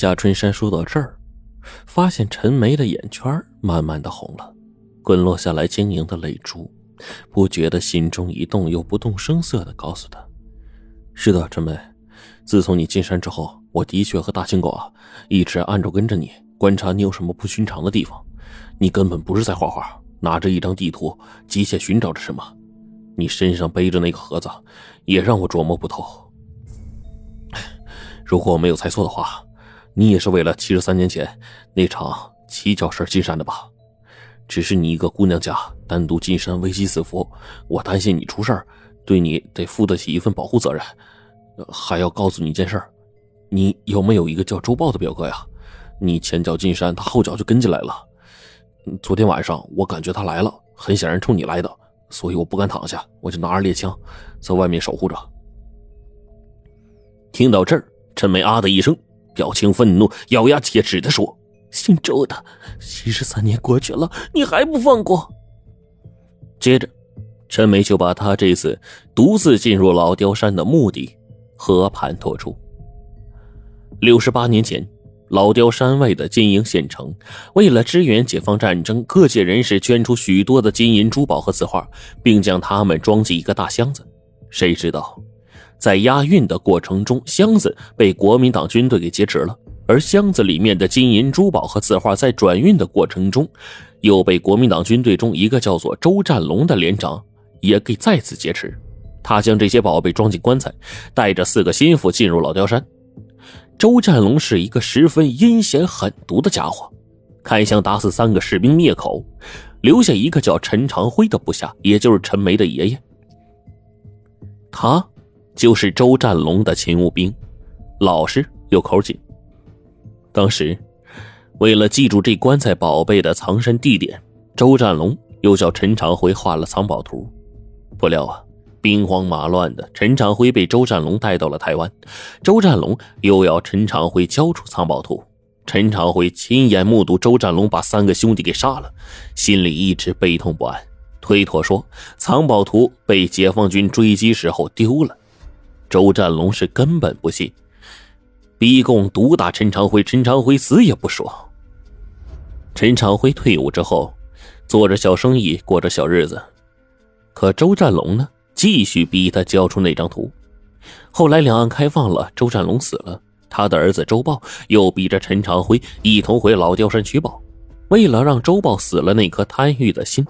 夏春山说到这儿，发现陈梅的眼圈慢慢的红了，滚落下来晶莹的泪珠，不觉得心中一动，又不动声色的告诉他：“是的，陈梅，自从你进山之后，我的确和大青狗啊一直暗中跟着你，观察你有什么不寻常的地方。你根本不是在画画，拿着一张地图，机械寻找着什么。你身上背着那个盒子，也让我琢磨不透。如果我没有猜错的话。”你也是为了七十三年前那场蹊跷事进山的吧？只是你一个姑娘家单独进山危机四伏，我担心你出事对你得负得起一份保护责任。还要告诉你一件事你有没有一个叫周豹的表哥呀？你前脚进山，他后脚就跟进来了。昨天晚上我感觉他来了，很显然冲你来的，所以我不敢躺下，我就拿着猎枪在外面守护着。听到这儿，陈梅啊的一声。表情愤怒，咬牙切齿的说：“姓周的，七十三年过去了，你还不放过？”接着，陈梅就把他这次独自进入老雕山的目的和盘托出。六十八年前，老雕山外的金营县城，为了支援解放战争，各界人士捐出许多的金银珠宝和字画，并将它们装进一个大箱子。谁知道？在押运的过程中，箱子被国民党军队给劫持了，而箱子里面的金银珠宝和字画在转运的过程中，又被国民党军队中一个叫做周占龙的连长也给再次劫持。他将这些宝贝装进棺材，带着四个心腹进入老雕山。周占龙是一个十分阴险狠毒的家伙，开枪打死三个士兵灭口，留下一个叫陈长辉的部下，也就是陈梅的爷爷。他。就是周占龙的勤务兵，老实又口紧。当时，为了记住这棺材宝贝的藏身地点，周占龙又叫陈长辉画了藏宝图。不料啊，兵荒马乱的，陈长辉被周占龙带到了台湾。周占龙又要陈长辉交出藏宝图。陈长辉亲眼目睹周占龙把三个兄弟给杀了，心里一直悲痛不安，推脱说藏宝图被解放军追击时候丢了。周占龙是根本不信，逼供毒打陈长辉，陈长辉死也不说。陈长辉退伍之后，做着小生意，过着小日子。可周占龙呢，继续逼他交出那张图。后来两岸开放了，周占龙死了，他的儿子周豹又逼着陈长辉一同回老雕山取宝。为了让周豹死了那颗贪欲的心，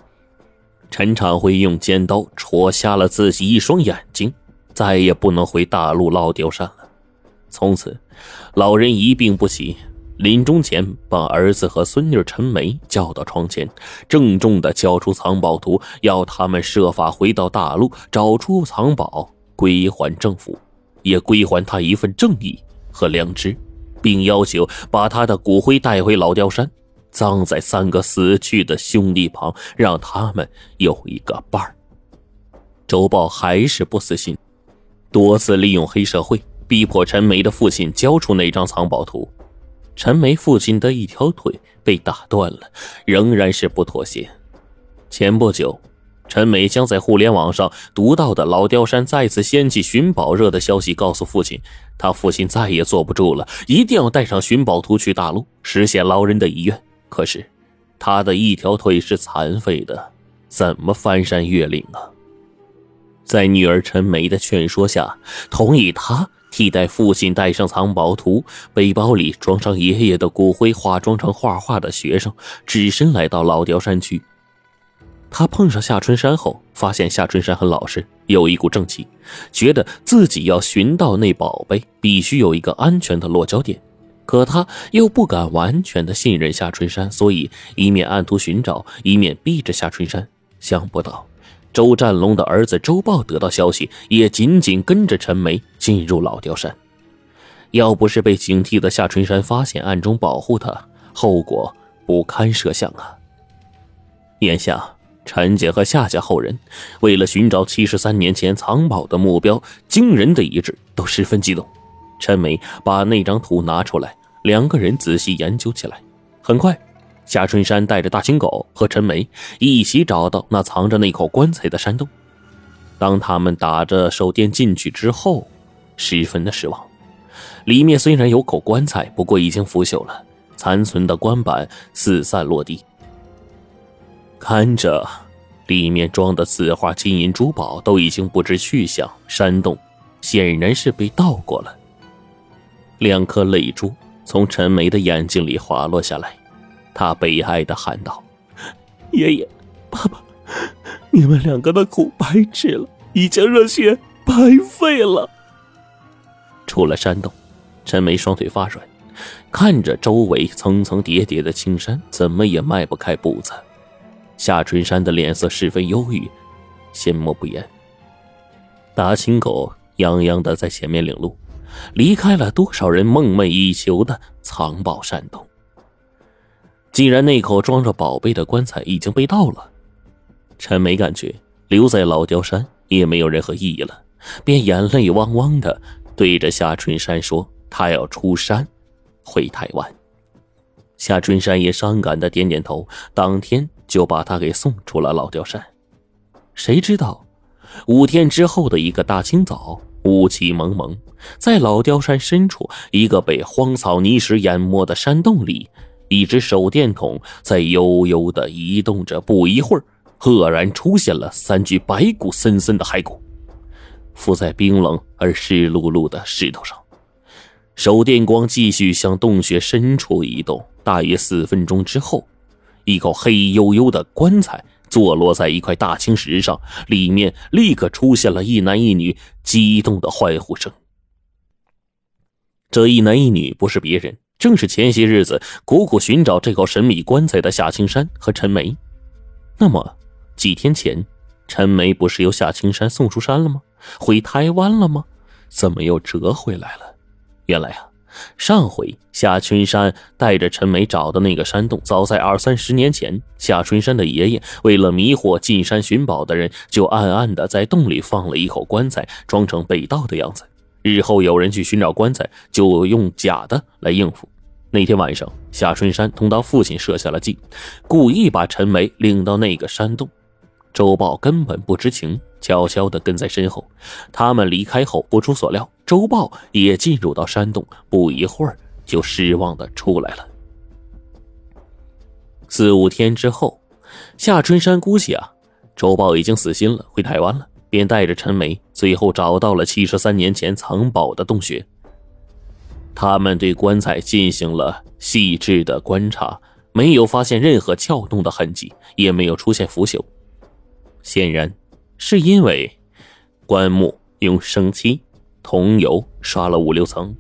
陈长辉用尖刀戳瞎了自己一双眼睛。再也不能回大陆老雕山了。从此，老人一病不起，临终前把儿子和孙女陈梅叫到床前，郑重的交出藏宝图，要他们设法回到大陆，找出藏宝，归还政府，也归还他一份正义和良知，并要求把他的骨灰带回老雕山，葬在三个死去的兄弟旁，让他们有一个伴儿。周豹还是不死心。多次利用黑社会逼迫陈梅的父亲交出那张藏宝图，陈梅父亲的一条腿被打断了，仍然是不妥协。前不久，陈梅将在互联网上读到的老雕山再次掀起寻宝热的消息告诉父亲，他父亲再也坐不住了，一定要带上寻宝图去大陆实现老人的遗愿。可是，他的一条腿是残废的，怎么翻山越岭啊？在女儿陈梅的劝说下，同意他替代父亲带上藏宝图，背包里装上爷爷的骨灰，化妆成画画的学生，只身来到老雕山区。他碰上夏春山后，发现夏春山很老实，有一股正气，觉得自己要寻到那宝贝，必须有一个安全的落脚点。可他又不敢完全的信任夏春山，所以一面暗图寻找，一面逼着夏春山。想不到。周占龙的儿子周豹得到消息，也紧紧跟着陈梅进入老雕山。要不是被警惕的夏春山发现，暗中保护他，后果不堪设想啊！眼下，陈家和夏家后人为了寻找七十三年前藏宝的目标，惊人的一致，都十分激动。陈梅把那张图拿出来，两个人仔细研究起来。很快。夏春山带着大青狗和陈梅一起找到那藏着那口棺材的山洞。当他们打着手电进去之后，十分的失望，里面虽然有口棺材，不过已经腐朽了，残存的棺板四散落地。看着里面装的字画、金银珠宝都已经不知去向，山洞显然是被盗过了。两颗泪珠从陈梅的眼睛里滑落下来，他悲哀的喊道：“爷爷，爸爸，你们两个的苦白吃了，一腔热血白费了。”出了山洞。陈梅双腿发软，看着周围层层叠叠的青山，怎么也迈不开步子。夏春山的脸色十分忧郁，缄默不言。大青狗泱泱的在前面领路，离开了多少人梦寐以求的藏宝山洞。既然那口装着宝贝的棺材已经被盗了，陈梅感觉留在老雕山也没有任何意义了，便眼泪汪汪的对着夏春山说。他要出山，回台湾。夏春山也伤感的点点头，当天就把他给送出了老雕山。谁知道，五天之后的一个大清早，雾气蒙蒙，在老雕山深处一个被荒草泥石淹没的山洞里，一只手电筒在悠悠的移动着。不一会儿，赫然出现了三具白骨森森的骸骨，伏在冰冷而湿漉漉的石头上。手电光继续向洞穴深处移动，大约四分钟之后，一口黑黝黝的棺材坐落在一块大青石上，里面立刻出现了一男一女激动的欢呼声。这一男一女不是别人，正是前些日子苦苦寻找这口神秘棺材的夏青山和陈梅。那么，几天前，陈梅不是由夏青山送出山了吗？回台湾了吗？怎么又折回来了？原来啊，上回夏春山带着陈梅找的那个山洞，早在二三十年前，夏春山的爷爷为了迷惑进山寻宝的人，就暗暗的在洞里放了一口棺材，装成被盗的样子。日后有人去寻找棺材，就用假的来应付。那天晚上，夏春山同他父亲设下了计，故意把陈梅领到那个山洞。周豹根本不知情，悄悄地跟在身后。他们离开后，不出所料，周豹也进入到山洞，不一会儿就失望地出来了。四五天之后，夏春山估计啊，周豹已经死心了，回台湾了，便带着陈梅，最后找到了七十三年前藏宝的洞穴。他们对棺材进行了细致的观察，没有发现任何撬动的痕迹，也没有出现腐朽。显然，是因为棺木用生漆、桐油刷了五六层，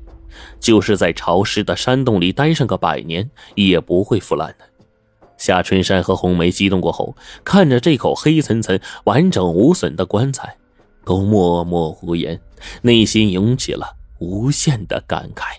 就是在潮湿的山洞里待上个百年也不会腐烂的。夏春山和红梅激动过后，看着这口黑沉沉、完整无损的棺材，都默默无言，内心涌起了无限的感慨。